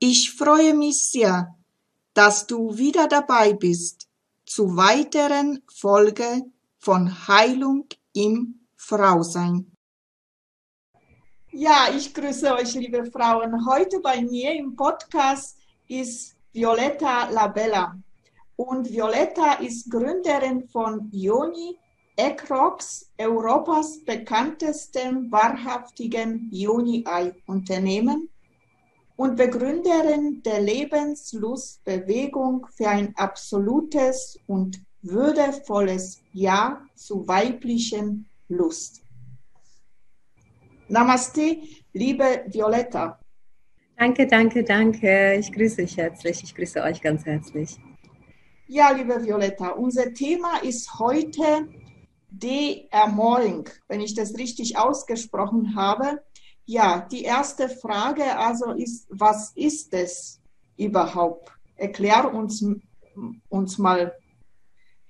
Ich freue mich sehr, dass du wieder dabei bist zu weiteren Folge von Heilung im Frausein. Ja, ich grüße euch, liebe Frauen. Heute bei mir im Podcast ist Violetta Labella. Und Violetta ist Gründerin von Ioni Eckrox, Europas bekanntestem wahrhaftigen Juni-Ei-Unternehmen und Begründerin der Lebenslustbewegung für ein absolutes und würdevolles Ja zu weiblichen Lust. Namaste, liebe Violetta. Danke, danke, danke. Ich grüße dich herzlich. Ich grüße euch ganz herzlich. Ja, liebe Violetta, unser Thema ist heute De-Ermoring, wenn ich das richtig ausgesprochen habe. Ja, die erste Frage also ist, was ist es überhaupt? Erklär uns, uns mal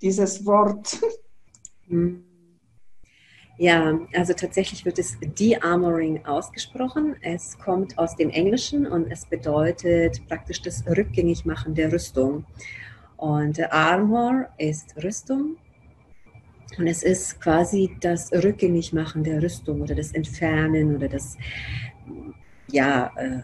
dieses Wort. Ja, also tatsächlich wird es De-Armoring ausgesprochen. Es kommt aus dem Englischen und es bedeutet praktisch das Rückgängigmachen der Rüstung. Und Armor ist Rüstung und es ist quasi das Rückgängigmachen der Rüstung oder das Entfernen oder das, ja, äh,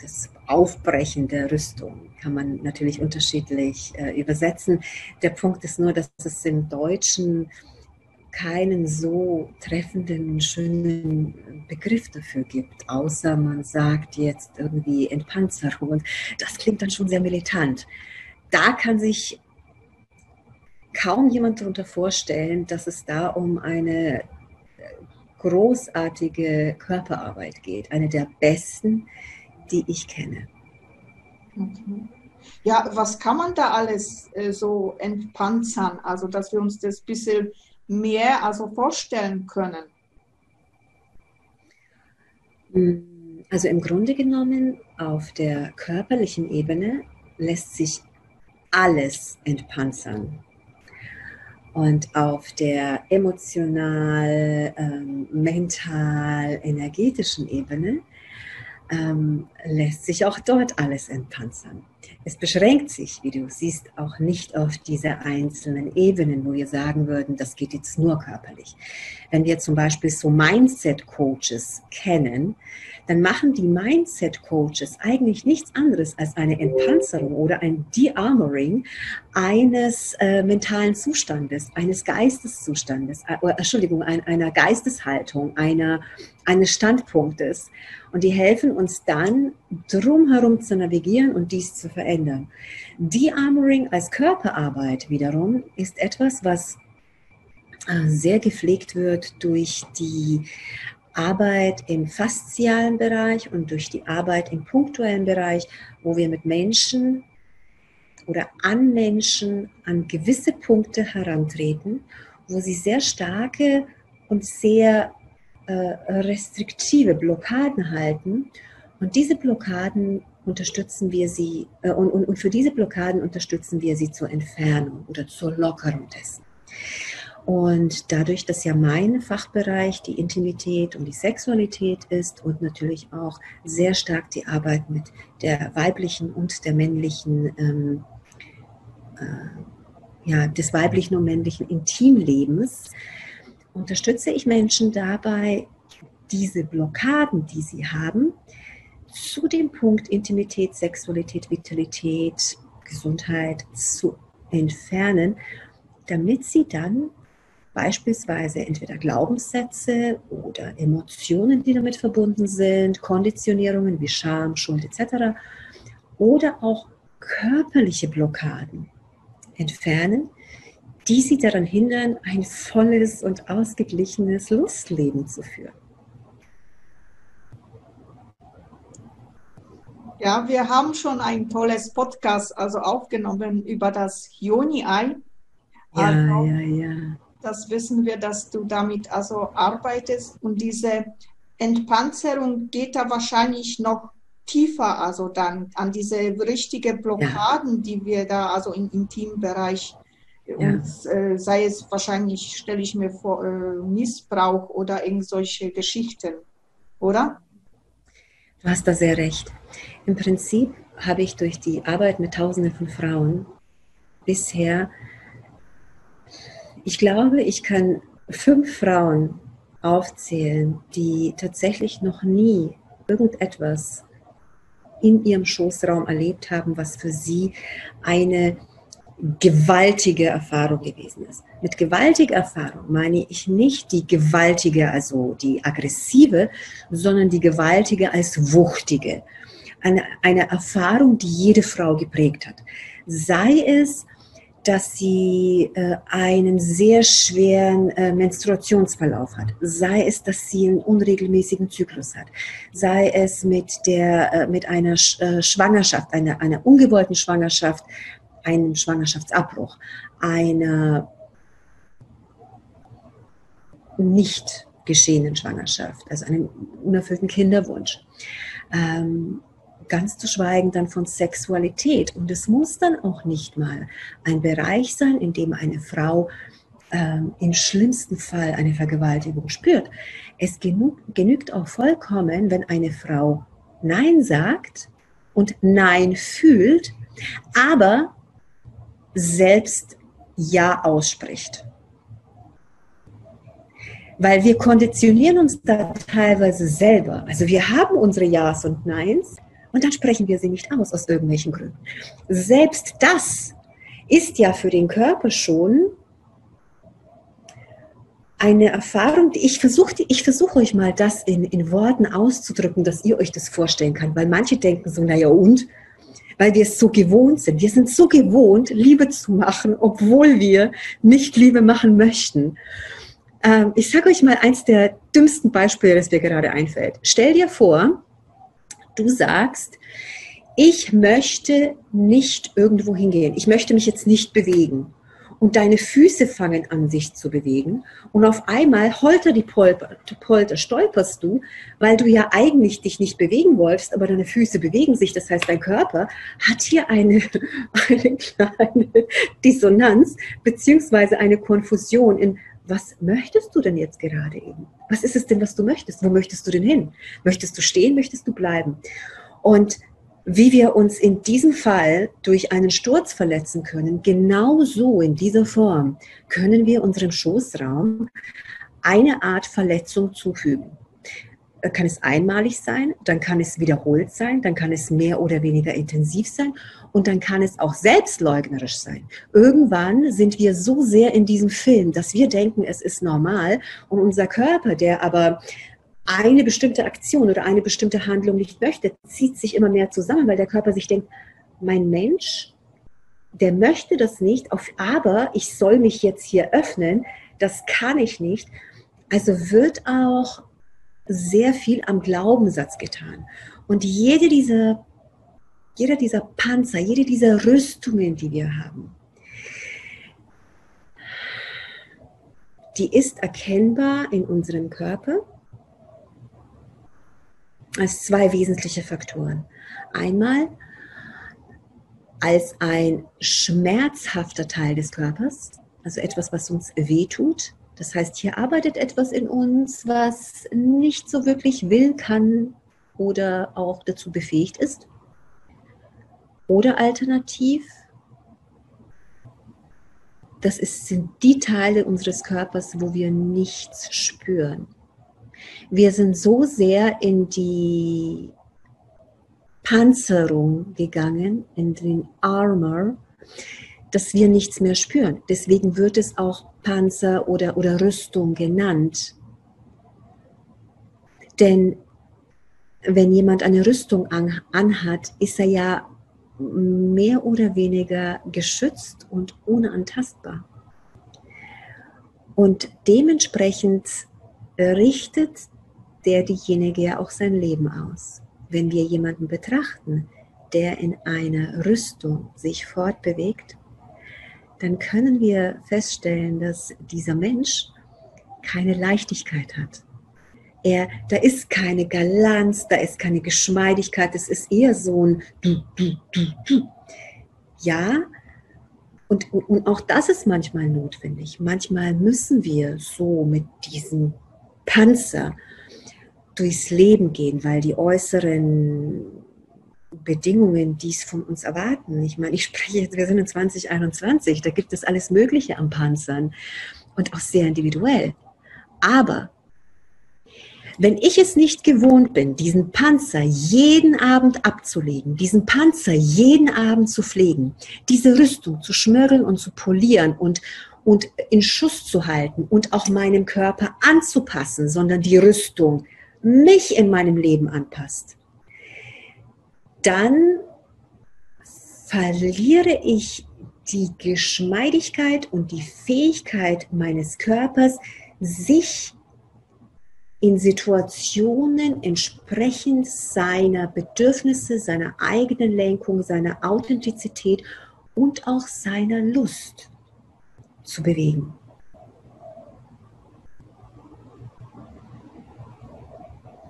das Aufbrechen der Rüstung. Kann man natürlich unterschiedlich äh, übersetzen. Der Punkt ist nur, dass es im Deutschen keinen so treffenden, schönen Begriff dafür gibt, außer man sagt jetzt irgendwie Entpanzerung. Und das klingt dann schon sehr militant. Da kann sich kaum jemand darunter vorstellen, dass es da um eine großartige Körperarbeit geht, eine der besten, die ich kenne. Mhm. Ja, was kann man da alles äh, so entpanzern? Also, dass wir uns das ein bisschen mehr also vorstellen können. Also im Grunde genommen auf der körperlichen Ebene lässt sich alles entpanzern. Und auf der emotional, ähm, mental, energetischen Ebene ähm, lässt sich auch dort alles entpanzern. Es beschränkt sich, wie du siehst, auch nicht auf diese einzelnen Ebenen, wo wir sagen würden, das geht jetzt nur körperlich. Wenn wir zum Beispiel so Mindset-Coaches kennen, dann machen die Mindset-Coaches eigentlich nichts anderes als eine Entpanzerung oder ein De-Armoring eines äh, mentalen Zustandes, eines Geisteszustandes, äh, Entschuldigung, ein, einer Geisteshaltung, einer, eines Standpunktes. Und die helfen uns dann, drumherum zu navigieren und dies zu verändern. De-Armoring als Körperarbeit wiederum ist etwas, was äh, sehr gepflegt wird durch die Arbeit im faszialen Bereich und durch die Arbeit im punktuellen Bereich, wo wir mit Menschen oder an Menschen an gewisse Punkte herantreten, wo sie sehr starke und sehr äh, restriktive Blockaden halten Und diese Blockaden unterstützen wir sie, äh, und, und, und für diese Blockaden unterstützen wir sie zur Entfernung oder zur Lockerung dessen. Und dadurch, dass ja mein Fachbereich die Intimität und die Sexualität ist und natürlich auch sehr stark die Arbeit mit der weiblichen und der männlichen, ähm, äh, ja, des weiblichen und männlichen Intimlebens, unterstütze ich Menschen dabei, diese Blockaden, die sie haben, zu dem Punkt Intimität, Sexualität, Vitalität, Gesundheit zu entfernen, damit sie dann beispielsweise entweder Glaubenssätze oder Emotionen, die damit verbunden sind, Konditionierungen wie Scham, Schuld etc. oder auch körperliche Blockaden entfernen, die sie daran hindern, ein volles und ausgeglichenes Lustleben zu führen. Ja, wir haben schon ein tolles Podcast also aufgenommen über das Joni-Ei. Ja, also, ja, ja. Das wissen wir, dass du damit also arbeitest und diese Entpanzerung geht da wahrscheinlich noch tiefer, also dann an diese richtige Blockaden, ja. die wir da also im Intimbereich ja. uns, äh, sei es wahrscheinlich, stelle ich mir vor, äh, Missbrauch oder irgendwelche Geschichten, oder? Du hast da sehr recht. Im Prinzip habe ich durch die Arbeit mit Tausenden von Frauen bisher, ich glaube, ich kann fünf Frauen aufzählen, die tatsächlich noch nie irgendetwas in ihrem Schoßraum erlebt haben, was für sie eine gewaltige Erfahrung gewesen ist. Mit gewaltiger Erfahrung meine ich nicht die gewaltige, also die aggressive, sondern die gewaltige als wuchtige. Eine, eine Erfahrung, die jede Frau geprägt hat. Sei es, dass sie äh, einen sehr schweren äh, Menstruationsverlauf hat, sei es, dass sie einen unregelmäßigen Zyklus hat, sei es mit, der, äh, mit einer Sch äh, Schwangerschaft, einer, einer ungewollten Schwangerschaft, einem Schwangerschaftsabbruch, einer nicht geschehenen Schwangerschaft, also einem unerfüllten Kinderwunsch. Ähm, ganz zu schweigen dann von Sexualität. Und es muss dann auch nicht mal ein Bereich sein, in dem eine Frau ähm, im schlimmsten Fall eine Vergewaltigung spürt. Es genug, genügt auch vollkommen, wenn eine Frau Nein sagt und Nein fühlt, aber selbst Ja ausspricht. Weil wir konditionieren uns da teilweise selber. Also wir haben unsere Ja's und Neins und dann sprechen wir sie nicht aus, aus irgendwelchen Gründen. Selbst das ist ja für den Körper schon eine Erfahrung, die ich versuche, ich versuche euch mal das in, in Worten auszudrücken, dass ihr euch das vorstellen könnt, weil manche denken so, naja und, weil wir es so gewohnt sind. Wir sind so gewohnt, Liebe zu machen, obwohl wir nicht Liebe machen möchten. Ähm, ich sage euch mal eins der dümmsten Beispiele, das mir gerade einfällt. Stell dir vor, du sagst, ich möchte nicht irgendwo hingehen. Ich möchte mich jetzt nicht bewegen und deine Füße fangen an, sich zu bewegen. Und auf einmal holter die Polter, Polter, stolperst du, weil du ja eigentlich dich nicht bewegen wolltest, aber deine Füße bewegen sich. Das heißt, dein Körper hat hier eine, eine kleine Dissonanz beziehungsweise eine Konfusion in, was möchtest du denn jetzt gerade eben? Was ist es denn, was du möchtest? Wo möchtest du denn hin? Möchtest du stehen? Möchtest du bleiben? Und wie wir uns in diesem Fall durch einen Sturz verletzen können, genau so in dieser Form können wir unserem Schoßraum eine Art Verletzung zufügen. Äh, kann es einmalig sein, dann kann es wiederholt sein, dann kann es mehr oder weniger intensiv sein und dann kann es auch selbstleugnerisch sein. Irgendwann sind wir so sehr in diesem Film, dass wir denken, es ist normal und unser Körper, der aber eine bestimmte Aktion oder eine bestimmte Handlung nicht möchte, zieht sich immer mehr zusammen, weil der Körper sich denkt, mein Mensch, der möchte das nicht, aber ich soll mich jetzt hier öffnen, das kann ich nicht. Also wird auch sehr viel am Glaubenssatz getan. Und jede dieser, jeder dieser Panzer, jede dieser Rüstungen, die wir haben, die ist erkennbar in unserem Körper als zwei wesentliche Faktoren. Einmal als ein schmerzhafter Teil des Körpers, also etwas, was uns wehtut. Das heißt, hier arbeitet etwas in uns, was nicht so wirklich will, kann oder auch dazu befähigt ist. Oder alternativ, das ist, sind die Teile unseres Körpers, wo wir nichts spüren. Wir sind so sehr in die Panzerung gegangen, in den Armor, dass wir nichts mehr spüren. Deswegen wird es auch Panzer oder, oder Rüstung genannt. Denn wenn jemand eine Rüstung an, anhat, ist er ja mehr oder weniger geschützt und unantastbar. Und dementsprechend richtet der diejenige ja auch sein Leben aus. Wenn wir jemanden betrachten, der in einer Rüstung sich fortbewegt, dann können wir feststellen, dass dieser Mensch keine Leichtigkeit hat. Er, da ist keine Galanz, da ist keine Geschmeidigkeit, es ist eher so ein. Ja, und, und auch das ist manchmal notwendig. Manchmal müssen wir so mit diesem Panzer durchs Leben gehen, weil die äußeren Bedingungen dies von uns erwarten. Ich meine, ich spreche jetzt, wir sind in 2021, da gibt es alles Mögliche am Panzern und auch sehr individuell. Aber wenn ich es nicht gewohnt bin, diesen Panzer jeden Abend abzulegen, diesen Panzer jeden Abend zu pflegen, diese Rüstung zu schmirgeln und zu polieren und, und in Schuss zu halten und auch meinem Körper anzupassen, sondern die Rüstung mich in meinem Leben anpasst, dann verliere ich die Geschmeidigkeit und die Fähigkeit meines Körpers, sich in Situationen entsprechend seiner Bedürfnisse, seiner eigenen Lenkung, seiner Authentizität und auch seiner Lust zu bewegen.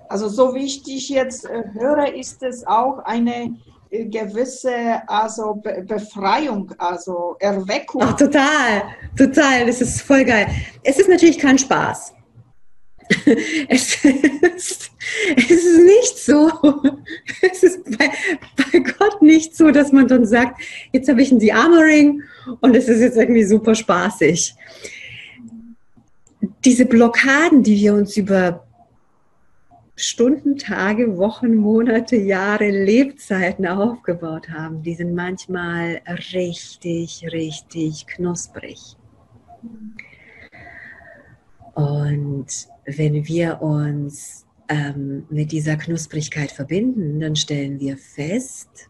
Also so wie ich dich jetzt äh, höre, ist es auch eine äh, gewisse also Be Befreiung, also Erweckung. Ach, total, total, das ist voll geil. Es ist natürlich kein Spaß. Es ist, es ist nicht so, es ist bei, bei Gott nicht so, dass man dann sagt, jetzt habe ich ein De-Armoring und es ist jetzt irgendwie super spaßig. Diese Blockaden, die wir uns über Stunden, Tage, Wochen, Monate, Jahre, Lebzeiten aufgebaut haben, die sind manchmal richtig, richtig knusprig. Und wenn wir uns ähm, mit dieser Knusprigkeit verbinden, dann stellen wir fest,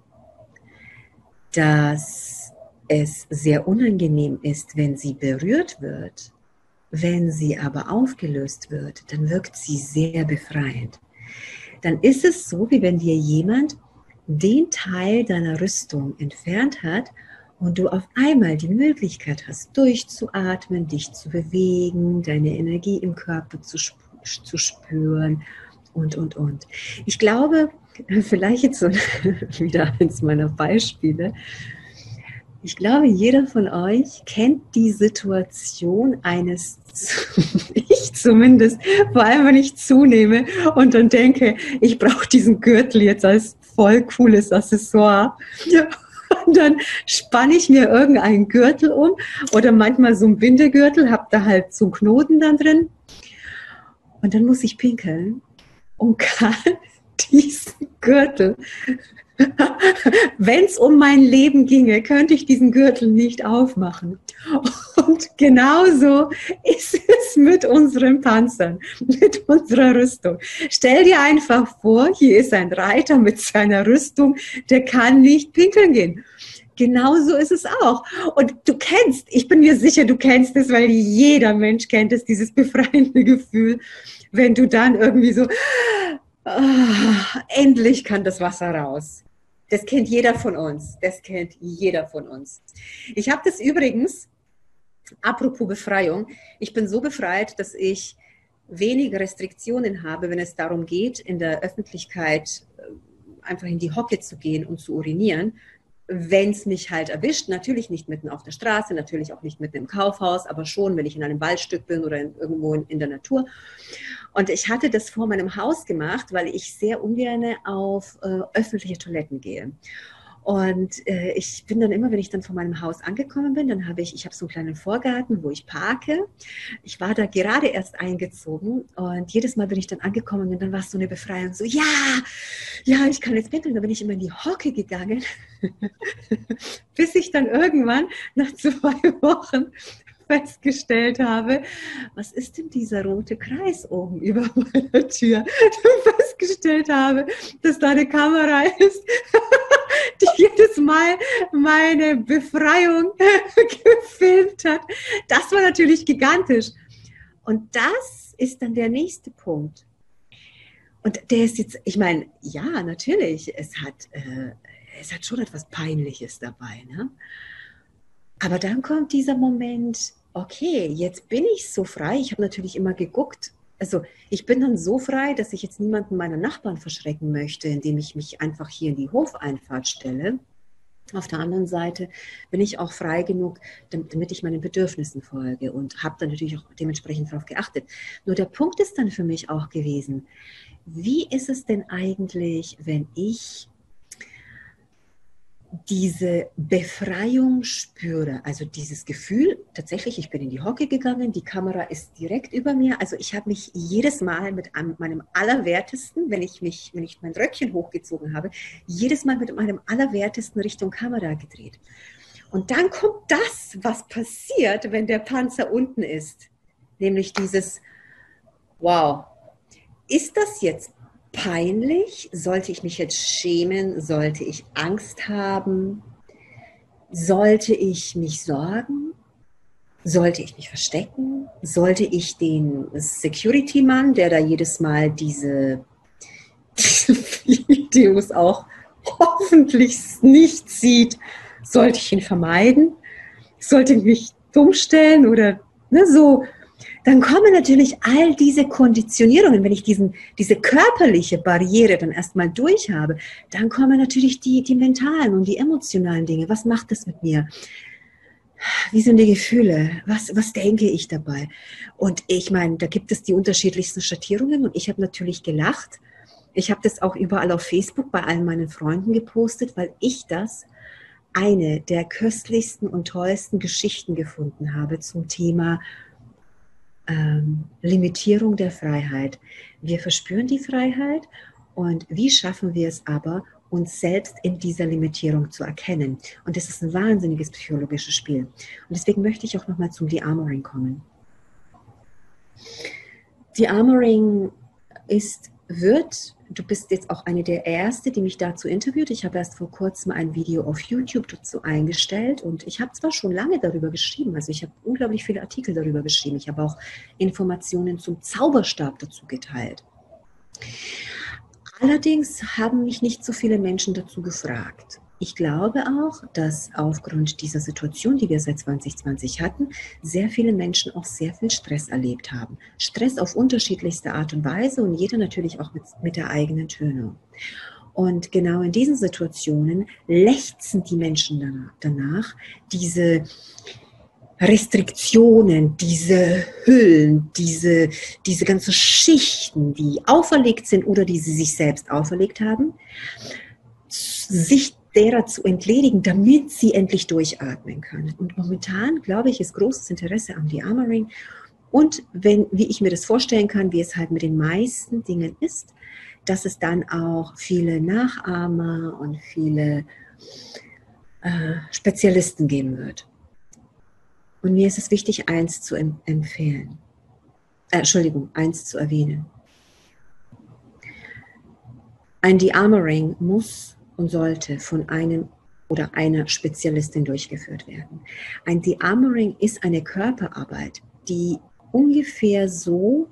dass es sehr unangenehm ist, wenn sie berührt wird. Wenn sie aber aufgelöst wird, dann wirkt sie sehr befreiend. Dann ist es so, wie wenn dir jemand den Teil deiner Rüstung entfernt hat und du auf einmal die Möglichkeit hast, durchzuatmen, dich zu bewegen, deine Energie im Körper zu, zu spüren und, und, und. Ich glaube, vielleicht jetzt so wieder eins meiner Beispiele, ich glaube, jeder von euch kennt die Situation eines, ich zumindest, vor allem wenn ich zunehme und dann denke, ich brauche diesen Gürtel jetzt als voll cooles Accessoire. Und dann spanne ich mir irgendeinen Gürtel um oder manchmal so einen Bindegürtel, habe da halt so einen Knoten dann drin. Und dann muss ich pinkeln und kann diesen Gürtel Wenn es um mein Leben ginge, könnte ich diesen Gürtel nicht aufmachen. Und genauso ist es mit unseren Panzern, mit unserer Rüstung. Stell dir einfach vor, hier ist ein Reiter mit seiner Rüstung, der kann nicht pinkeln gehen. Genauso ist es auch. Und du kennst, ich bin mir sicher, du kennst es, weil jeder Mensch kennt es, dieses befreiende Gefühl, wenn du dann irgendwie so, oh, endlich kann das Wasser raus. Das kennt jeder von uns. Das kennt jeder von uns. Ich habe das übrigens, apropos Befreiung, ich bin so befreit, dass ich wenig Restriktionen habe, wenn es darum geht, in der Öffentlichkeit äh, einfach in die Hocke zu gehen und zu urinieren, wenn es mich halt erwischt, natürlich nicht mitten auf der Straße, natürlich auch nicht mitten im Kaufhaus, aber schon, wenn ich in einem Waldstück bin oder in, irgendwo in, in, der Natur. Und ich hatte das vor meinem Haus gemacht, weil ich sehr ungern auf äh, öffentliche Toiletten gehe. Und äh, ich bin dann immer, wenn ich dann von meinem Haus angekommen bin, dann habe ich, ich habe so einen kleinen Vorgarten, wo ich parke. Ich war da gerade erst eingezogen und jedes Mal, wenn ich dann angekommen bin, dann war es so eine Befreiung, so ja, ja, ich kann jetzt pinkeln. Da bin ich immer in die Hocke gegangen, bis ich dann irgendwann nach zwei Wochen festgestellt habe, was ist denn dieser rote Kreis oben über meiner Tür? festgestellt habe, dass da eine Kamera ist, die jedes Mal meine Befreiung gefilmt hat. Das war natürlich gigantisch. Und das ist dann der nächste Punkt. Und der ist jetzt, ich meine, ja, natürlich, es hat, äh, es hat schon etwas Peinliches dabei. Ne? Aber dann kommt dieser Moment, okay, jetzt bin ich so frei. Ich habe natürlich immer geguckt, also ich bin dann so frei, dass ich jetzt niemanden meiner Nachbarn verschrecken möchte, indem ich mich einfach hier in die Hofeinfahrt stelle. Auf der anderen Seite bin ich auch frei genug, damit ich meinen Bedürfnissen folge und habe dann natürlich auch dementsprechend darauf geachtet. Nur der Punkt ist dann für mich auch gewesen, wie ist es denn eigentlich, wenn ich diese Befreiung spüre, also dieses Gefühl, tatsächlich, ich bin in die Hocke gegangen, die Kamera ist direkt über mir, also ich habe mich jedes Mal mit meinem Allerwertesten, wenn ich mich, wenn ich mein Röckchen hochgezogen habe, jedes Mal mit meinem Allerwertesten Richtung Kamera gedreht. Und dann kommt das, was passiert, wenn der Panzer unten ist, nämlich dieses, wow, ist das jetzt peinlich? Sollte ich mich jetzt schämen? Sollte ich Angst haben? Sollte ich mich sorgen? Sollte ich mich verstecken? Sollte ich den Security-Mann, der da jedes Mal diese, Videos auch hoffentlich nicht sieht, sollte ich ihn vermeiden? Sollte ich mich dumm stellen oder ne, so dann kommen natürlich all diese Konditionierungen, wenn ich diesen, diese körperliche Barriere dann erstmal durch habe, dann kommen natürlich die, die mentalen und die emotionalen Dinge. Was macht das mit mir? Wie sind die Gefühle? Was, was denke ich dabei? Und ich meine, da gibt es die unterschiedlichsten Schattierungen und ich habe natürlich gelacht. Ich habe das auch überall auf Facebook bei allen meinen Freunden gepostet, weil ich das eine der köstlichsten und tollsten Geschichten gefunden habe zum Thema ähm, Limitierung der Freiheit. Wir verspüren die Freiheit und wie schaffen wir es aber, uns selbst in dieser Limitierung zu erkennen? Und das ist ein wahnsinniges psychologisches Spiel. Und deswegen möchte ich auch nochmal zum De-Armoring kommen. De-Armoring ist, wird du bist jetzt auch eine der Erste, die mich dazu interviewt. Ich habe erst vor kurzem ein Video auf YouTube dazu eingestellt und ich habe zwar schon lange darüber geschrieben, also ich habe unglaublich viele Artikel darüber geschrieben. Ich habe auch Informationen zum Zauberstab dazu geteilt. Allerdings haben mich nicht so viele Menschen dazu gefragt. Ich glaube auch, dass aufgrund dieser Situation, die wir seit 2020 hatten, sehr viele Menschen auch sehr viel Stress erlebt haben. Stress auf unterschiedlichste Art und Weise und jeder natürlich auch mit, mit der eigenen Tönung. Und genau in diesen Situationen lechzen die Menschen danach, diese Restriktionen, diese Hüllen, diese, diese ganzen Schichten, die auferlegt sind oder die sie sich selbst auferlegt haben, sich derer zu entledigen, damit sie endlich durchatmen können. Und momentan, glaube ich, ist großes Interesse am De-Armoring. Und wenn, wie ich mir das vorstellen kann, wie es halt mit den meisten Dingen ist, dass es dann auch viele Nachahmer und viele äh, Spezialisten geben wird. Und mir ist es wichtig, eins zu empfehlen. Äh, Entschuldigung, eins zu erwähnen. Ein De-Armoring muss und sollte von einem oder einer Spezialistin durchgeführt werden. Ein De-Armoring ist eine Körperarbeit, die ungefähr so,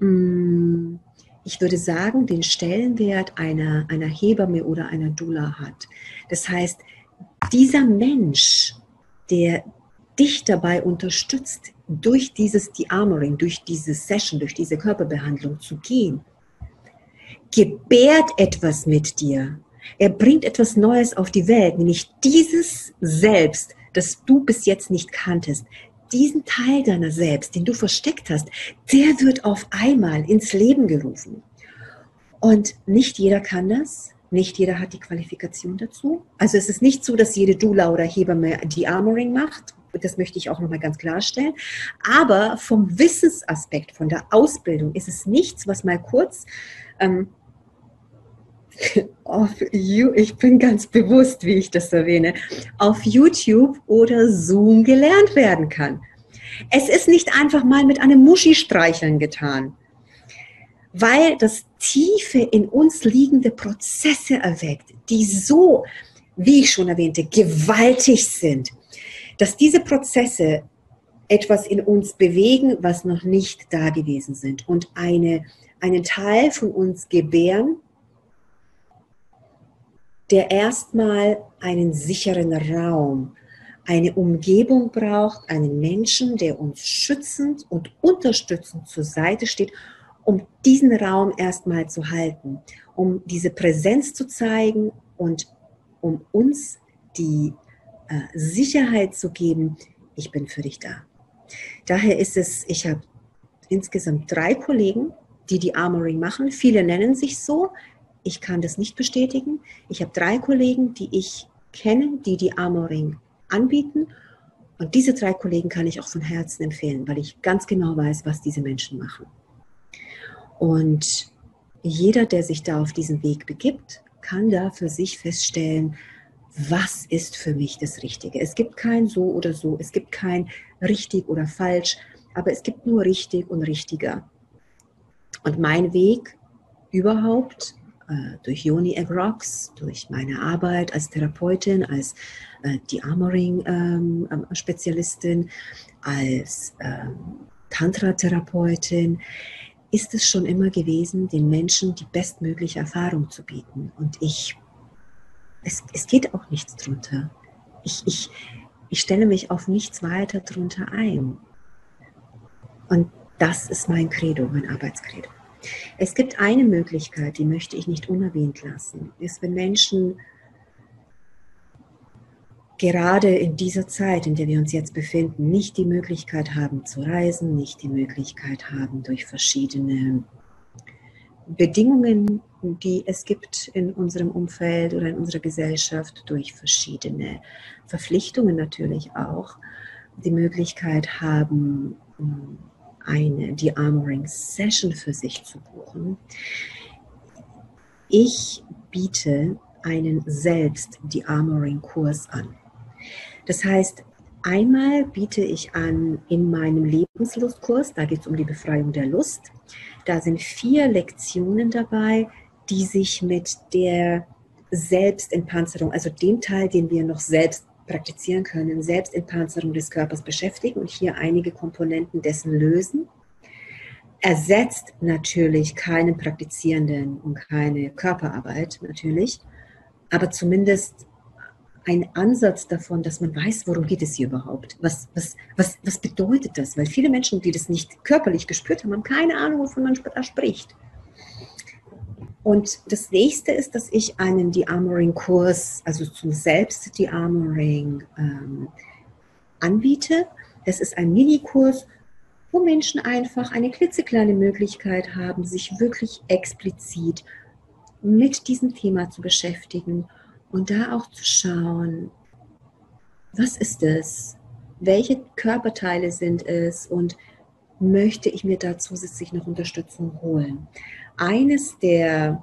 mm, ich würde sagen, den Stellenwert einer, einer Hebamme oder einer Dula hat. Das heißt, dieser Mensch, der dich dabei unterstützt, durch dieses De-Armoring, durch diese Session, durch diese Körperbehandlung zu gehen, gebärt etwas mit dir. Er bringt etwas Neues auf die Welt, nämlich dieses Selbst, das du bis jetzt nicht kanntest. Diesen Teil deiner selbst, den du versteckt hast, der wird auf einmal ins Leben gerufen. Und nicht jeder kann das. Nicht jeder hat die Qualifikation dazu. Also es ist nicht so, dass jede Dula oder Hebamme die Armoring macht. Das möchte ich auch nochmal ganz klarstellen. Aber vom Wissensaspekt, von der Ausbildung ist es nichts, was mal kurz ähm, auf ich bin ganz bewusst, wie ich das erwähne, auf YouTube oder Zoom gelernt werden kann. Es ist nicht einfach mal mit einem Muschi-Streicheln getan weil das tiefe in uns liegende Prozesse erweckt, die so, wie ich schon erwähnte, gewaltig sind, dass diese Prozesse etwas in uns bewegen, was noch nicht da gewesen sind und eine, einen Teil von uns gebären, der erstmal einen sicheren Raum, eine Umgebung braucht, einen Menschen, der uns schützend und unterstützend zur Seite steht um diesen Raum erstmal zu halten, um diese Präsenz zu zeigen und um uns die äh, Sicherheit zu geben, ich bin für dich da. Daher ist es, ich habe insgesamt drei Kollegen, die die Armoring machen. Viele nennen sich so. Ich kann das nicht bestätigen. Ich habe drei Kollegen, die ich kenne, die die Armoring anbieten. Und diese drei Kollegen kann ich auch von Herzen empfehlen, weil ich ganz genau weiß, was diese Menschen machen. Und jeder, der sich da auf diesen Weg begibt, kann da für sich feststellen, was ist für mich das Richtige. Es gibt kein so oder so, es gibt kein richtig oder falsch, aber es gibt nur richtig und richtiger. Und mein Weg überhaupt durch Yoni Rocks, durch meine Arbeit als Therapeutin, als äh, die Armoring-Spezialistin, ähm, als ähm, Tantra-Therapeutin, ist es schon immer gewesen, den Menschen die bestmögliche Erfahrung zu bieten. Und ich, es, es geht auch nichts drunter. Ich, ich, ich stelle mich auf nichts weiter drunter ein. Und das ist mein Credo, mein Arbeitskredo. Es gibt eine Möglichkeit, die möchte ich nicht unerwähnt lassen, ist, wenn Menschen gerade in dieser Zeit, in der wir uns jetzt befinden, nicht die Möglichkeit haben zu reisen, nicht die Möglichkeit haben durch verschiedene Bedingungen, die es gibt in unserem Umfeld oder in unserer Gesellschaft, durch verschiedene Verpflichtungen natürlich auch, die Möglichkeit haben, eine die Armoring Session für sich zu buchen. Ich biete einen selbst die Armoring Kurs an. Das heißt, einmal biete ich an in meinem Lebenslustkurs, da geht es um die Befreiung der Lust. Da sind vier Lektionen dabei, die sich mit der Selbstentpanzerung, also dem Teil, den wir noch selbst praktizieren können, Selbstentpanzerung des Körpers beschäftigen und hier einige Komponenten dessen lösen. Ersetzt natürlich keinen Praktizierenden und keine Körperarbeit natürlich, aber zumindest ein Ansatz davon, dass man weiß, worum geht es hier überhaupt? Was, was, was, was bedeutet das? Weil viele Menschen, die das nicht körperlich gespürt haben, haben keine Ahnung, wovon man da spricht. Und das nächste ist, dass ich einen De-Armoring-Kurs, also zum Selbst-De-Armoring ähm, anbiete. Das ist ein Minikurs, wo Menschen einfach eine klitzekleine Möglichkeit haben, sich wirklich explizit mit diesem Thema zu beschäftigen und da auch zu schauen, was ist es? Welche Körperteile sind es? Und möchte ich mir da zusätzlich noch Unterstützung holen? Eines der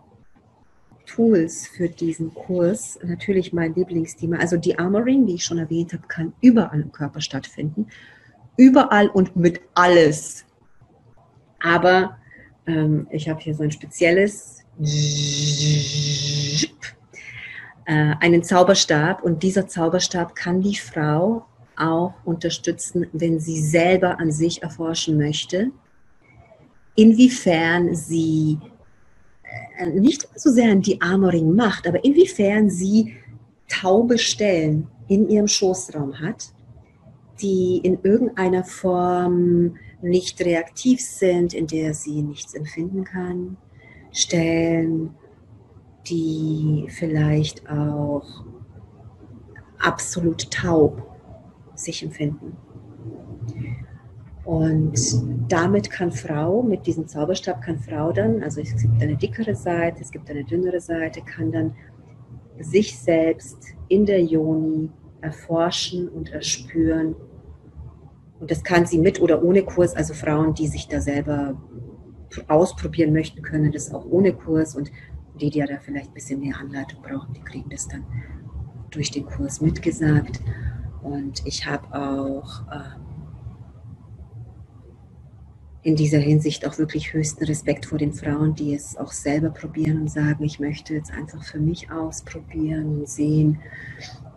Tools für diesen Kurs, natürlich mein Lieblingsthema, also die Armoring, wie ich schon erwähnt habe, kann überall im Körper stattfinden. Überall und mit alles. Aber ähm, ich habe hier so ein spezielles äh, einen Zauberstab und dieser Zauberstab kann die Frau auch unterstützen, wenn sie selber an sich erforschen möchte, inwiefern sie äh, nicht so sehr die Armoring macht, aber inwiefern sie taube Stellen in ihrem Schoßraum hat, die in irgendeiner Form nicht reaktiv sind, in der sie nichts empfinden kann, Stellen, die vielleicht auch absolut taub sich empfinden. Und damit kann Frau, mit diesem Zauberstab kann Frau dann, also es gibt eine dickere Seite, es gibt eine dünnere Seite, kann dann sich selbst in der Joni erforschen und erspüren. Und das kann sie mit oder ohne Kurs, also Frauen, die sich da selber ausprobieren möchten, können das auch ohne Kurs. Und die, die ja da vielleicht ein bisschen mehr Anleitung brauchen, die kriegen das dann durch den Kurs mitgesagt. Und ich habe auch ähm, in dieser Hinsicht auch wirklich höchsten Respekt vor den Frauen, die es auch selber probieren und sagen, ich möchte jetzt einfach für mich ausprobieren und sehen,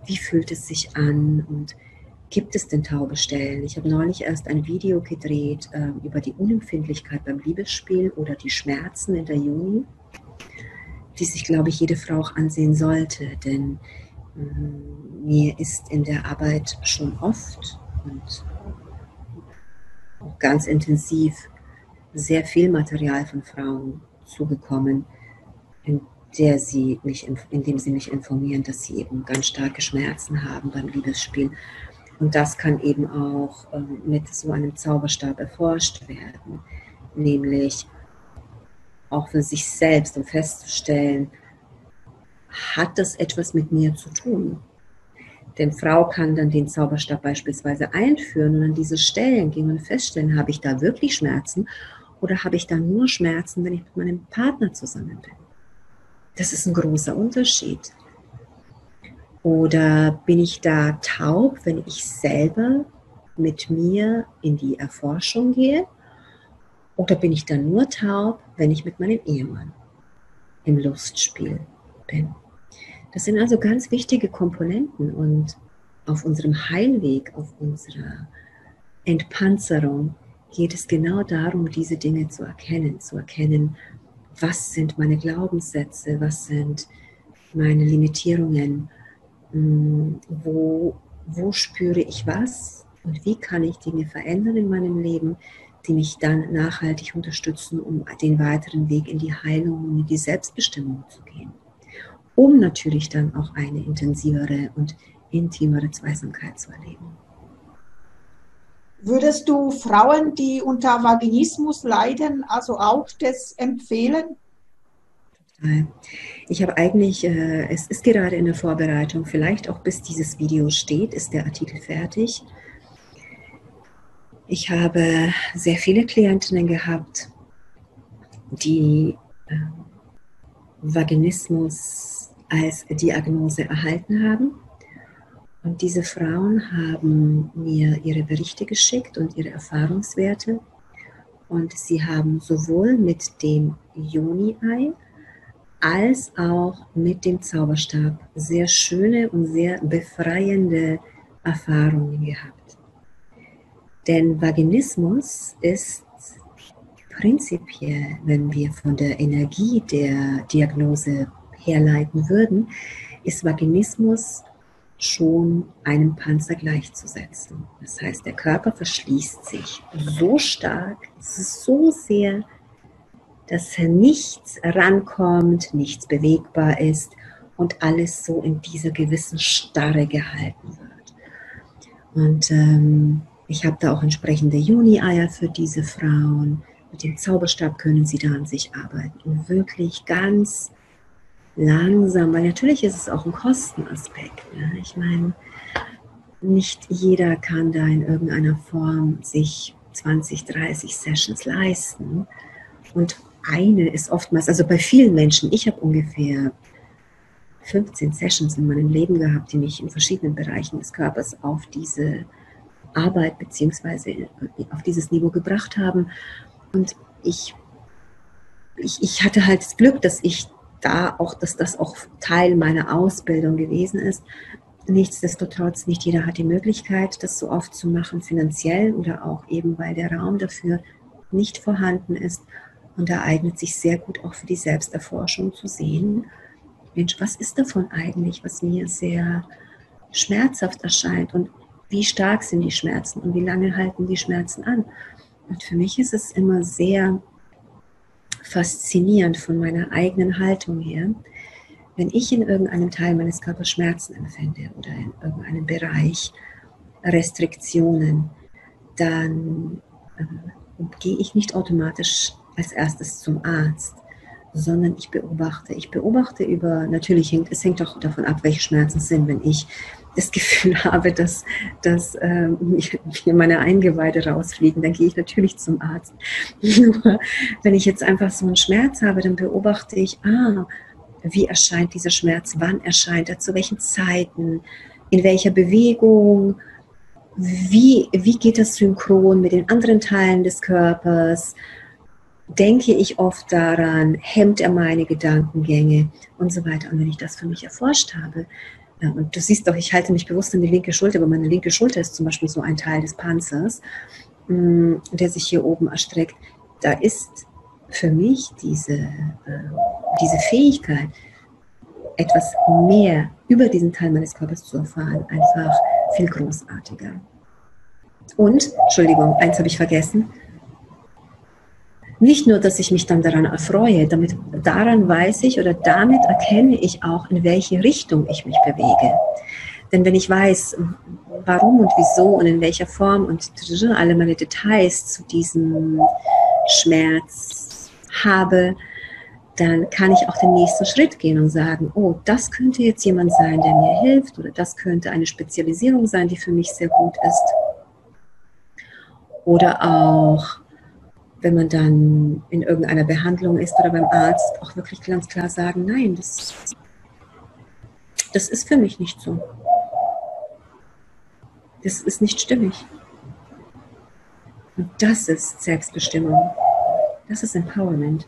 wie fühlt es sich an und gibt es denn taube Stellen? Ich habe neulich erst ein Video gedreht äh, über die Unempfindlichkeit beim Liebesspiel oder die Schmerzen in der Juni, die sich, glaube ich, jede Frau auch ansehen sollte, denn äh, mir ist in der Arbeit schon oft und auch ganz intensiv sehr viel Material von Frauen zugekommen, in der sie mich, indem sie mich informieren, dass sie eben ganz starke Schmerzen haben beim Liebesspiel. Und das kann eben auch ähm, mit so einem Zauberstab erforscht werden, nämlich auch für sich selbst, um festzustellen, hat das etwas mit mir zu tun? Denn Frau kann dann den Zauberstab beispielsweise einführen und an diese Stellen gehen und feststellen, habe ich da wirklich Schmerzen oder habe ich da nur Schmerzen, wenn ich mit meinem Partner zusammen bin? Das ist ein großer Unterschied. Oder bin ich da taub, wenn ich selber mit mir in die Erforschung gehe? Oder bin ich da nur taub, wenn ich mit meinem Ehemann im Lustspiel bin? Das sind also ganz wichtige Komponenten und auf unserem Heilweg, auf unserer Entpanzerung geht es genau darum, diese Dinge zu erkennen, zu erkennen, was sind meine Glaubenssätze, was sind meine Limitierungen, hm, wo, wo spüre ich was und wie kann ich Dinge verändern in meinem Leben, die mich dann nachhaltig unterstützen, um den weiteren Weg in die Heilung und in die Selbstbestimmung zu gehen um natürlich dann auch eine intensivere und intimere Zweisamkeit zu erleben. Würdest du Frauen, die unter Vaginismus leiden, also auch das empfehlen? Ich habe eigentlich, äh, es ist gerade in der Vorbereitung, vielleicht auch bis dieses Video steht, ist der Artikel fertig. Ich habe sehr viele Klientinnen gehabt, die äh, Vaginismus als Diagnose erhalten haben. Und diese Frauen haben mir ihre Berichte geschickt und ihre Erfahrungswerte. Und sie haben sowohl mit dem Joni-Ei als auch mit dem Zauberstab sehr schöne und sehr befreiende Erfahrungen gehabt. Denn Vaginismus ist prinzipiell, wenn wir von der Energie der Diagnose herleiten würden, ist Vaginismus schon einem Panzer gleichzusetzen. Das heißt, der Körper verschließt sich so stark, so sehr, dass nichts rankommt, nichts bewegbar ist und alles so in dieser gewissen Starre gehalten wird. Und ähm, ich habe da auch entsprechende Juni-Eier für diese Frauen. Mit dem Zauberstab können sie da an sich arbeiten und wirklich ganz langsam, weil natürlich ist es auch ein Kostenaspekt. Ne? Ich meine, nicht jeder kann da in irgendeiner Form sich 20, 30 Sessions leisten. Und eine ist oftmals, also bei vielen Menschen, ich habe ungefähr 15 Sessions in meinem Leben gehabt, die mich in verschiedenen Bereichen des Körpers auf diese Arbeit bzw. auf dieses Niveau gebracht haben. Und ich, ich, ich hatte halt das Glück, dass ich da auch, dass das auch Teil meiner Ausbildung gewesen ist. Nichtsdestotrotz, nicht jeder hat die Möglichkeit, das so oft zu machen, finanziell oder auch eben, weil der Raum dafür nicht vorhanden ist. Und da eignet sich sehr gut auch für die Selbsterforschung zu sehen, Mensch, was ist davon eigentlich, was mir sehr schmerzhaft erscheint und wie stark sind die Schmerzen und wie lange halten die Schmerzen an. Und für mich ist es immer sehr faszinierend von meiner eigenen Haltung her, wenn ich in irgendeinem Teil meines Körpers Schmerzen empfinde oder in irgendeinem Bereich Restriktionen, dann äh, gehe ich nicht automatisch als erstes zum Arzt, sondern ich beobachte. Ich beobachte über, natürlich hängt, es hängt auch davon ab, welche Schmerzen es sind. Wenn ich das Gefühl habe, dass, dass ähm, mir meine Eingeweide rausfliegen, dann gehe ich natürlich zum Arzt. Nur wenn ich jetzt einfach so einen Schmerz habe, dann beobachte ich, ah, wie erscheint dieser Schmerz, wann erscheint er, zu welchen Zeiten, in welcher Bewegung, wie, wie geht das synchron mit den anderen Teilen des Körpers, denke ich oft daran, hemmt er meine Gedankengänge und so weiter. Und wenn ich das für mich erforscht habe, ja, und du siehst doch, ich halte mich bewusst an die linke Schulter, aber meine linke Schulter ist zum Beispiel so ein Teil des Panzers, mm, der sich hier oben erstreckt. Da ist für mich diese, äh, diese Fähigkeit, etwas mehr über diesen Teil meines Körpers zu erfahren, einfach viel großartiger. Und, Entschuldigung, eins habe ich vergessen, nicht nur, dass ich mich dann daran erfreue, damit daran weiß ich oder damit erkenne ich auch, in welche Richtung ich mich bewege. Denn wenn ich weiß, warum und wieso und in welcher Form und alle meine Details zu diesem Schmerz habe, dann kann ich auch den nächsten Schritt gehen und sagen, oh, das könnte jetzt jemand sein, der mir hilft oder das könnte eine Spezialisierung sein, die für mich sehr gut ist. Oder auch wenn man dann in irgendeiner Behandlung ist oder beim Arzt, auch wirklich ganz klar sagen, nein, das, das ist für mich nicht so. Das ist nicht stimmig. Und das ist Selbstbestimmung. Das ist Empowerment.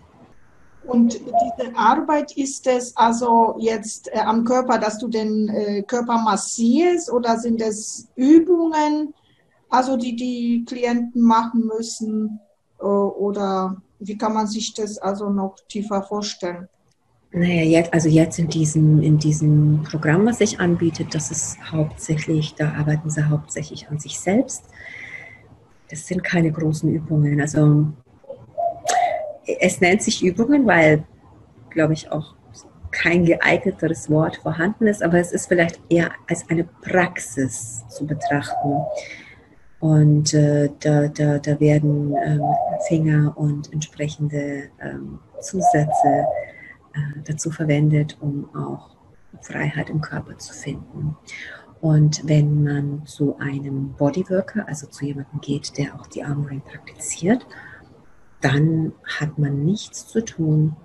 Und diese Arbeit ist es also jetzt äh, am Körper, dass du den äh, Körper massierst oder sind es Übungen, also die die Klienten machen müssen? Äh, oder wie kann man sich das also noch tiefer vorstellen? Naja, jetzt, also jetzt in diesem, in diesem Programm, was sich anbietet, das ist hauptsächlich, da arbeiten sie hauptsächlich an sich selbst. Das sind keine großen Übungen. Also es nennt sich Übungen, weil, glaube ich, auch kein geeigneteres Wort vorhanden ist, aber es ist vielleicht eher als eine Praxis zu betrachten. Und äh, da, da, da werden ähm, Finger und entsprechende ähm, Zusätze äh, dazu verwendet, um auch Freiheit im Körper zu finden. Und wenn man zu einem Bodyworker, also zu jemandem geht, der auch die Armoring praktiziert, dann hat man nichts zu tun,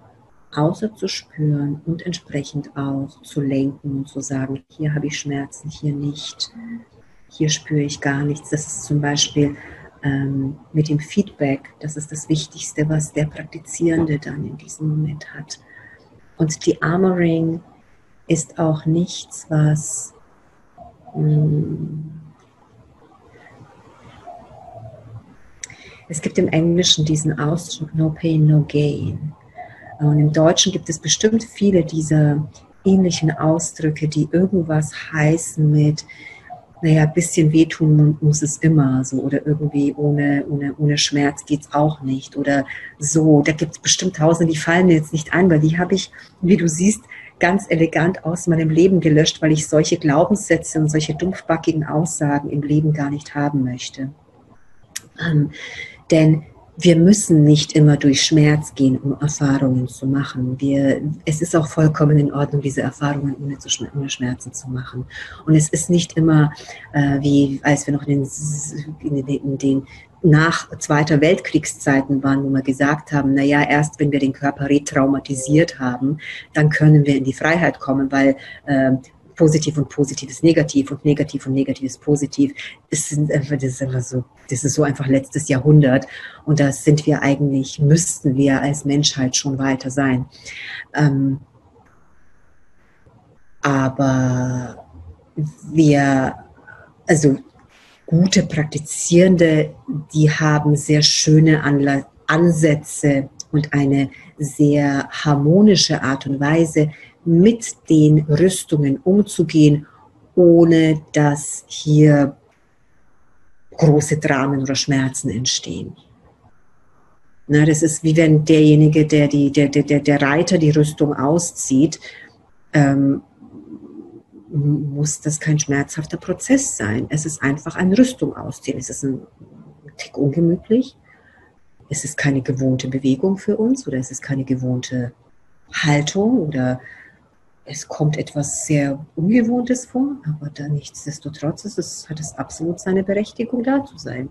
außer zu spüren und entsprechend auch zu lenken und zu sagen, hier habe ich Schmerzen, hier nicht hier spüre ich gar nichts. Das ist zum Beispiel ähm, mit dem Feedback, das ist das Wichtigste, was der Praktizierende dann in diesem Moment hat. Und die Armoring ist auch nichts, was mh, hm, es gibt im Englischen diesen Ausdruck No Pain, No Gain. Und im Deutschen gibt es bestimmt viele dieser ähnlichen Ausdrücke, die irgendwas heißen mit naja, ein bisschen wehtun muss es immer so oder irgendwie ohne, ohne, ohne Schmerz geht's auch nicht oder so. Da gibt's bestimmt tausende, die fallen mir jetzt nicht ein, weil die habe ich, wie du siehst, ganz elegant aus meinem Leben gelöscht, weil ich solche Glaubenssätze und solche dumpfbackigen Aussagen im Leben gar nicht haben möchte. Ähm, denn wir müssen nicht immer durch Schmerz gehen, um Erfahrungen zu machen. Wir, es ist auch vollkommen in Ordnung, diese Erfahrungen ohne, zu, ohne Schmerzen zu machen. Und es ist nicht immer, äh, wie als wir noch in den, in den, nach Zweiter Weltkriegszeiten waren, wo wir gesagt haben, na ja, erst wenn wir den Körper retraumatisiert haben, dann können wir in die Freiheit kommen, weil äh, positiv und positiv ist negativ und negativ und negativ ist positiv. Das, sind einfach, das, ist einfach so, das ist so einfach letztes Jahrhundert und da sind wir eigentlich, müssten wir als Menschheit schon weiter sein. Ähm, aber wir, also gute Praktizierende, die haben sehr schöne Anla Ansätze und eine sehr harmonische Art und Weise, mit den Rüstungen umzugehen, ohne dass hier große Dramen oder Schmerzen entstehen. Na, das ist wie wenn derjenige, der, die, der, der, der Reiter die Rüstung auszieht, ähm, muss das kein schmerzhafter Prozess sein. Es ist einfach eine Rüstung ausziehen. Es ist ein Tick ungemütlich. Es ist keine gewohnte Bewegung für uns oder es ist keine gewohnte Haltung oder es kommt etwas sehr Ungewohntes vor, aber da nichtsdestotrotz ist es, hat es absolut seine Berechtigung, da zu sein.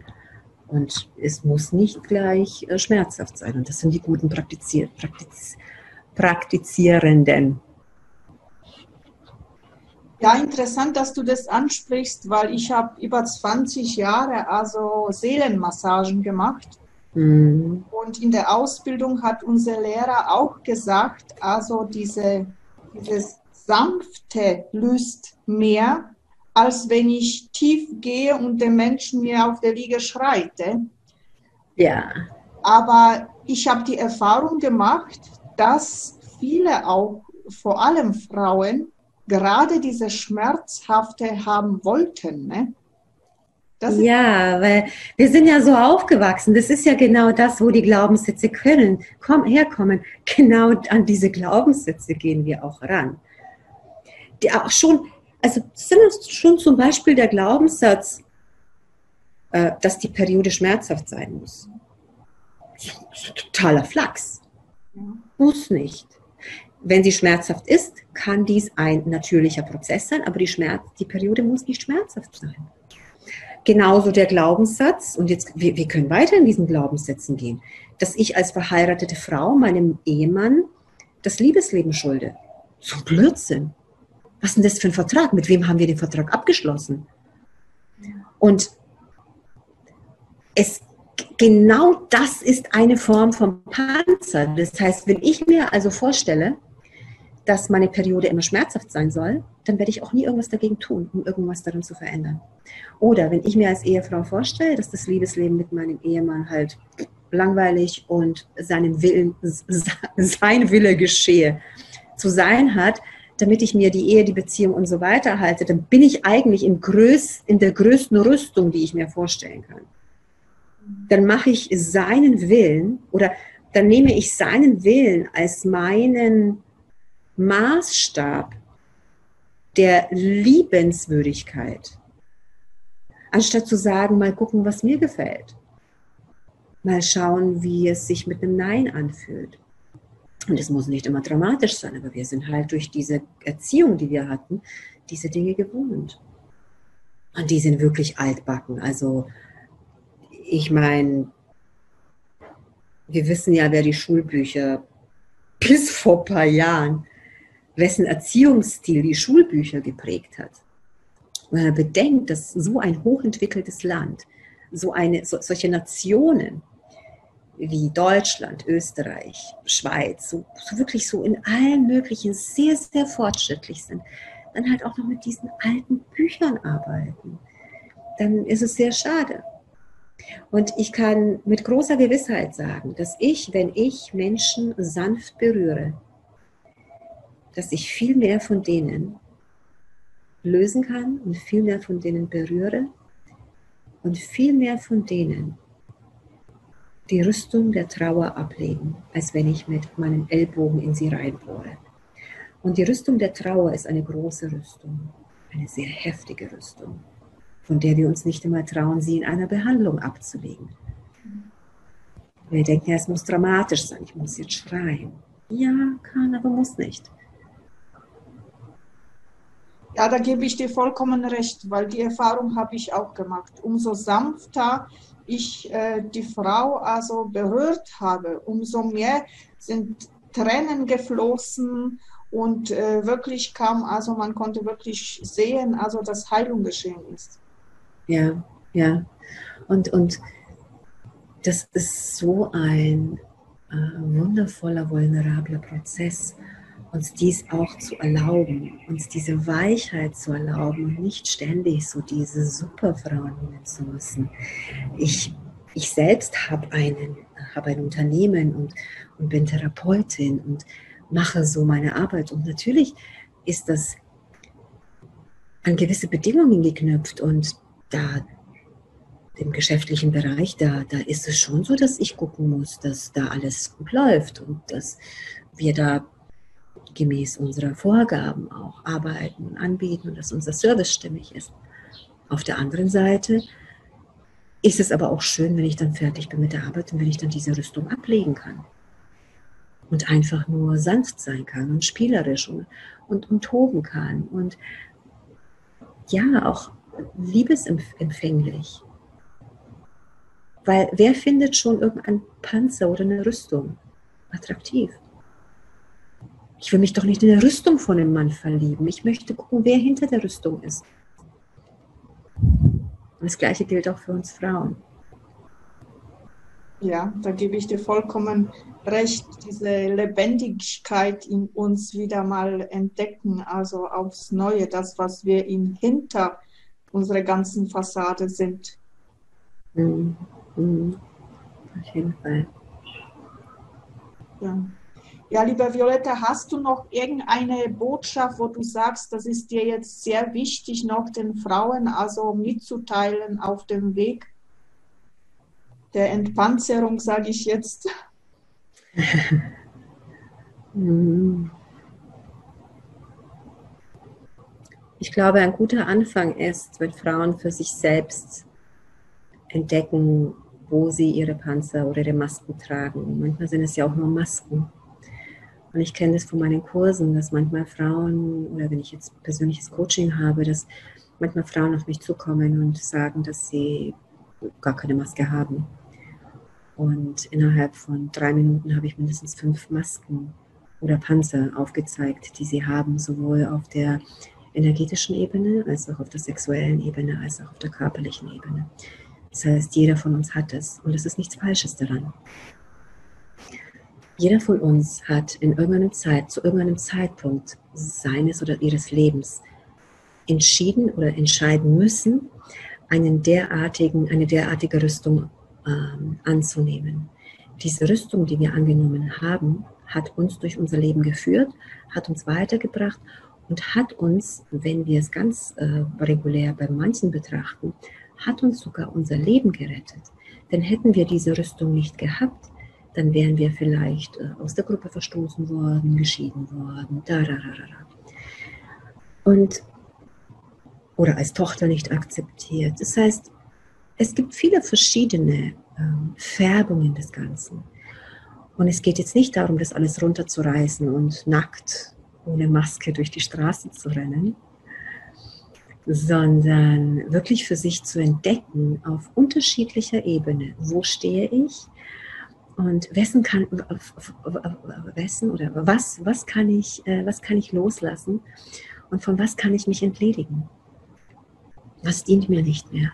Und es muss nicht gleich äh, schmerzhaft sein. Und das sind die guten Praktizier Praktiz Praktizierenden. Ja, interessant, dass du das ansprichst, weil ich habe über 20 Jahre also Seelenmassagen gemacht. Mhm. Und in der Ausbildung hat unser Lehrer auch gesagt, also diese, dieses sanfte löst mehr, als wenn ich tief gehe und der Mensch mir auf der Liege schreite. Ja. Aber ich habe die Erfahrung gemacht, dass viele auch, vor allem Frauen, gerade diese Schmerzhafte haben wollten. Ne? Ja, weil wir sind ja so aufgewachsen. Das ist ja genau das, wo die Glaubenssätze können, komm, herkommen. Genau an diese Glaubenssätze gehen wir auch ran. Die auch schon, also sind schon zum Beispiel der Glaubenssatz, äh, dass die Periode schmerzhaft sein muss. Totaler Flachs. Muss nicht. Wenn sie schmerzhaft ist, kann dies ein natürlicher Prozess sein, aber die, Schmerz, die Periode muss nicht schmerzhaft sein. Genauso der Glaubenssatz, und jetzt, wir, wir können weiter in diesen Glaubenssätzen gehen, dass ich als verheiratete Frau meinem Ehemann das Liebesleben schulde. So Blödsinn. Was ist denn das für ein Vertrag? Mit wem haben wir den Vertrag abgeschlossen? Und es genau das ist eine Form von Panzer. Das heißt, wenn ich mir also vorstelle, dass meine Periode immer schmerzhaft sein soll, dann werde ich auch nie irgendwas dagegen tun, um irgendwas daran zu verändern. Oder wenn ich mir als Ehefrau vorstelle, dass das Liebesleben mit meinem Ehemann halt langweilig und seinen Willen, sein Wille geschehe, zu sein hat, damit ich mir die Ehe, die Beziehung und so weiter halte, dann bin ich eigentlich im Größ, in der größten Rüstung, die ich mir vorstellen kann. Dann mache ich seinen Willen oder dann nehme ich seinen Willen als meinen Maßstab der Liebenswürdigkeit, anstatt zu sagen, mal gucken, was mir gefällt. Mal schauen, wie es sich mit einem Nein anfühlt. Und es muss nicht immer dramatisch sein, aber wir sind halt durch diese Erziehung, die wir hatten, diese Dinge gewohnt. Und die sind wirklich altbacken. Also ich meine, wir wissen ja, wer die Schulbücher bis vor ein paar Jahren wessen Erziehungsstil die Schulbücher geprägt hat. Wenn man bedenkt, dass so ein hochentwickeltes Land, so eine, so, solche Nationen wie Deutschland, Österreich, Schweiz, so, so wirklich so in allen möglichen sehr, sehr fortschrittlich sind, dann halt auch noch mit diesen alten Büchern arbeiten, dann ist es sehr schade. Und ich kann mit großer Gewissheit sagen, dass ich, wenn ich Menschen sanft berühre, dass ich viel mehr von denen lösen kann und viel mehr von denen berühre und viel mehr von denen die Rüstung der Trauer ablegen, als wenn ich mit meinem Ellbogen in sie reinbohre. Und die Rüstung der Trauer ist eine große Rüstung, eine sehr heftige Rüstung, von der wir uns nicht immer trauen, sie in einer Behandlung abzulegen. Wir denken, es muss dramatisch sein, ich muss jetzt schreien. Ja, kann, aber muss nicht. Ja, da gebe ich dir vollkommen recht, weil die Erfahrung habe ich auch gemacht. Umso sanfter ich äh, die Frau also berührt habe, umso mehr sind Tränen geflossen und äh, wirklich kam, also man konnte wirklich sehen, also dass Heilung geschehen ist. Ja, ja. Und, und das ist so ein äh, wundervoller, vulnerabler Prozess uns dies auch zu erlauben, uns diese Weichheit zu erlauben und nicht ständig so diese Superfrauen nehmen zu müssen. Ich, ich selbst habe einen, habe ein Unternehmen und, und bin Therapeutin und mache so meine Arbeit. Und natürlich ist das an gewisse Bedingungen geknüpft und da im geschäftlichen Bereich, da, da ist es schon so, dass ich gucken muss, dass da alles gut läuft und dass wir da gemäß unserer Vorgaben auch arbeiten und anbieten und dass unser Service stimmig ist. Auf der anderen Seite ist es aber auch schön, wenn ich dann fertig bin mit der Arbeit und wenn ich dann diese Rüstung ablegen kann. Und einfach nur sanft sein kann und spielerisch und, und, und toben kann. Und ja, auch liebesempfänglich. Weil wer findet schon irgendeinen Panzer oder eine Rüstung attraktiv? Ich will mich doch nicht in eine Rüstung von einem Mann verlieben. Ich möchte gucken, wer hinter der Rüstung ist. Und das Gleiche gilt auch für uns Frauen. Ja, da gebe ich dir vollkommen recht. Diese Lebendigkeit in uns wieder mal entdecken, also aufs Neue, das, was wir in hinter unserer ganzen Fassade sind. Mhm. Mhm. Auf jeden Fall. Ja. Ja, liebe Violetta, hast du noch irgendeine Botschaft, wo du sagst, das ist dir jetzt sehr wichtig, noch den Frauen also mitzuteilen auf dem Weg der Entpanzerung, sage ich jetzt? Ich glaube, ein guter Anfang ist, wenn Frauen für sich selbst entdecken, wo sie ihre Panzer oder ihre Masken tragen. Manchmal sind es ja auch nur Masken. Und ich kenne das von meinen Kursen, dass manchmal Frauen, oder wenn ich jetzt persönliches Coaching habe, dass manchmal Frauen auf mich zukommen und sagen, dass sie gar keine Maske haben. Und innerhalb von drei Minuten habe ich mindestens fünf Masken oder Panzer aufgezeigt, die sie haben, sowohl auf der energetischen Ebene als auch auf der sexuellen Ebene, als auch auf der körperlichen Ebene. Das heißt, jeder von uns hat es und es ist nichts Falsches daran. Jeder von uns hat in irgendeiner Zeit, zu irgendeinem Zeitpunkt seines oder ihres Lebens entschieden oder entscheiden müssen, einen derartigen, eine derartige Rüstung ähm, anzunehmen. Diese Rüstung, die wir angenommen haben, hat uns durch unser Leben geführt, hat uns weitergebracht und hat uns, wenn wir es ganz äh, regulär bei manchen betrachten, hat uns sogar unser Leben gerettet. Denn hätten wir diese Rüstung nicht gehabt, dann wären wir vielleicht äh, aus der Gruppe verstoßen worden, geschieden worden, dararara. und oder als Tochter nicht akzeptiert. Das heißt, es gibt viele verschiedene ähm, Färbungen des Ganzen. Und es geht jetzt nicht darum, das alles runterzureißen und nackt ohne Maske durch die Straße zu rennen, sondern wirklich für sich zu entdecken auf unterschiedlicher Ebene, wo stehe ich, und wessen kann, wessen oder was, was kann ich, äh, was kann ich loslassen und von was kann ich mich entledigen? Was dient mir nicht mehr?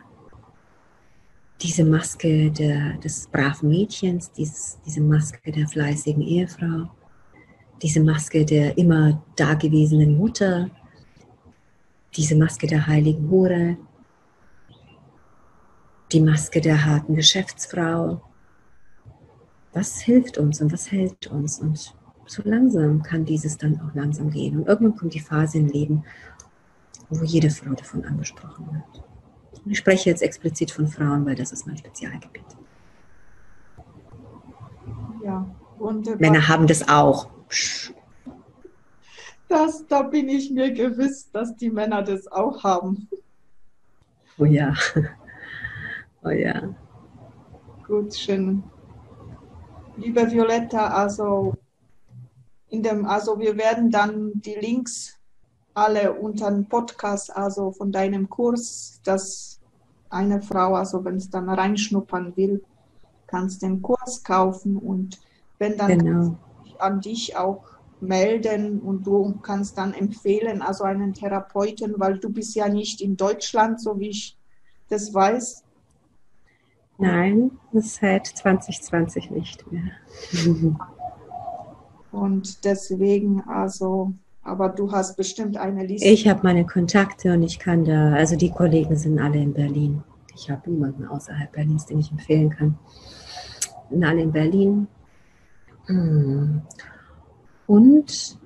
Diese Maske der, des braven Mädchens, dieses, diese Maske der fleißigen Ehefrau, diese Maske der immer dagewesenen Mutter, diese Maske der heiligen Hure, die Maske der harten Geschäftsfrau, was hilft uns und was hält uns. Und so langsam kann dieses dann auch langsam gehen. Und irgendwann kommt die Phase im Leben, wo jede Frau davon angesprochen wird. Und ich spreche jetzt explizit von Frauen, weil das ist mein Spezialgebiet. Ja, wunderbar. Männer haben das auch. Das, da bin ich mir gewiss, dass die Männer das auch haben. Oh ja. Oh ja. Gut, schön liebe Violetta, also in dem, also wir werden dann die Links alle unter dem Podcast, also von deinem Kurs, dass eine Frau, also wenn es dann reinschnuppern will, kannst den Kurs kaufen und wenn dann genau. an dich auch melden und du kannst dann empfehlen, also einen Therapeuten, weil du bist ja nicht in Deutschland, so wie ich das weiß. Nein, seit 2020 nicht mehr. Und deswegen, also, aber du hast bestimmt eine Liste. Ich habe meine Kontakte und ich kann da, also die Kollegen sind alle in Berlin. Ich habe niemanden außerhalb Berlins, den ich empfehlen kann. Sind alle in Berlin. Hm. Und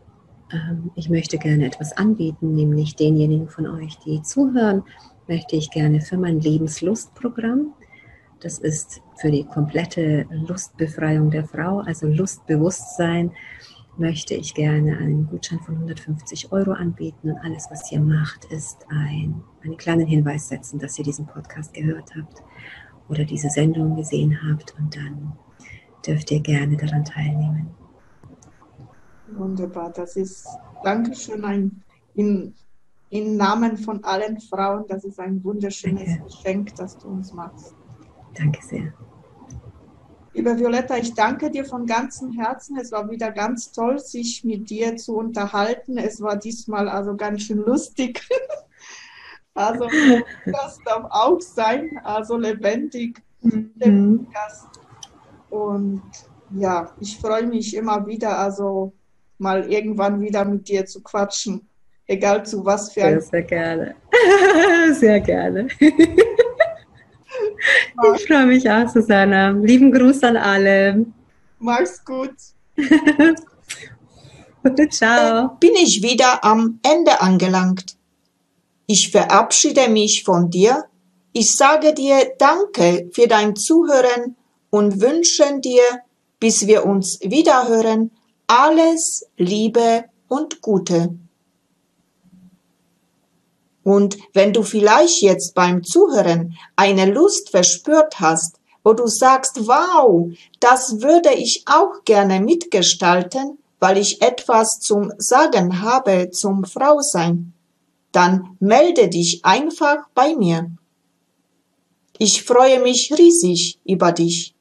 ähm, ich möchte gerne etwas anbieten, nämlich denjenigen von euch, die zuhören, möchte ich gerne für mein Lebenslustprogramm Das ist für die komplette Lustbefreiung der Frau, also Lustbewusstsein, möchte ich gerne einen Gutschein von 150 Euro anbieten. Und alles, was ihr macht, ist ein, einen kleinen Hinweis setzen, dass ihr diesen Podcast gehört habt oder diese Sendung gesehen habt. Und dann dürft ihr gerne daran teilnehmen. Wunderbar, das ist Dankeschön ein, in, im Namen von allen Frauen. Das ist ein wunderschönes Danke. Geschenk, das du uns machst. Danke sehr. Liebe Violetta, ich danke dir von ganzem Herzen. Es war wieder ganz toll, sich mit dir zu unterhalten. Es war diesmal also ganz schön lustig. also das darf auch sein, also lebendig. Mhm. Und ja, ich freue mich immer wieder, also mal irgendwann wieder mit dir zu quatschen. Egal zu was für ein. Sehr, sehr gerne. sehr gerne. Ich freue mich auch, Susanna. Lieben Gruß an alle. Mach's gut. Ciao. Bin ich wieder am Ende angelangt. Ich verabschiede mich von dir. Ich sage dir Danke für dein Zuhören und wünsche dir, bis wir uns wiederhören, alles Liebe und Gute. Und wenn du vielleicht jetzt beim Zuhören eine Lust verspürt hast, wo du sagst, wow, das würde ich auch gerne mitgestalten, weil ich etwas zum Sagen habe zum Frausein, dann melde dich einfach bei mir. Ich freue mich riesig über dich.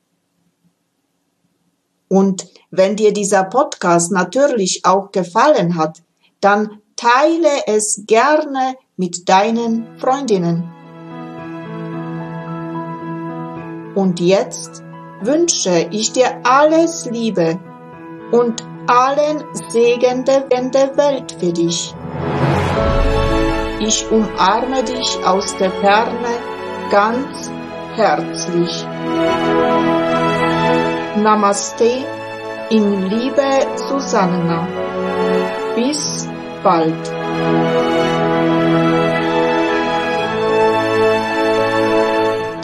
Und wenn dir dieser Podcast natürlich auch gefallen hat, dann teile es gerne mit deinen Freundinnen. Und jetzt wünsche ich dir alles Liebe und allen Segen der Welt für dich. Ich umarme dich aus der Ferne ganz herzlich. Namaste in Liebe Susanna. Bis bald.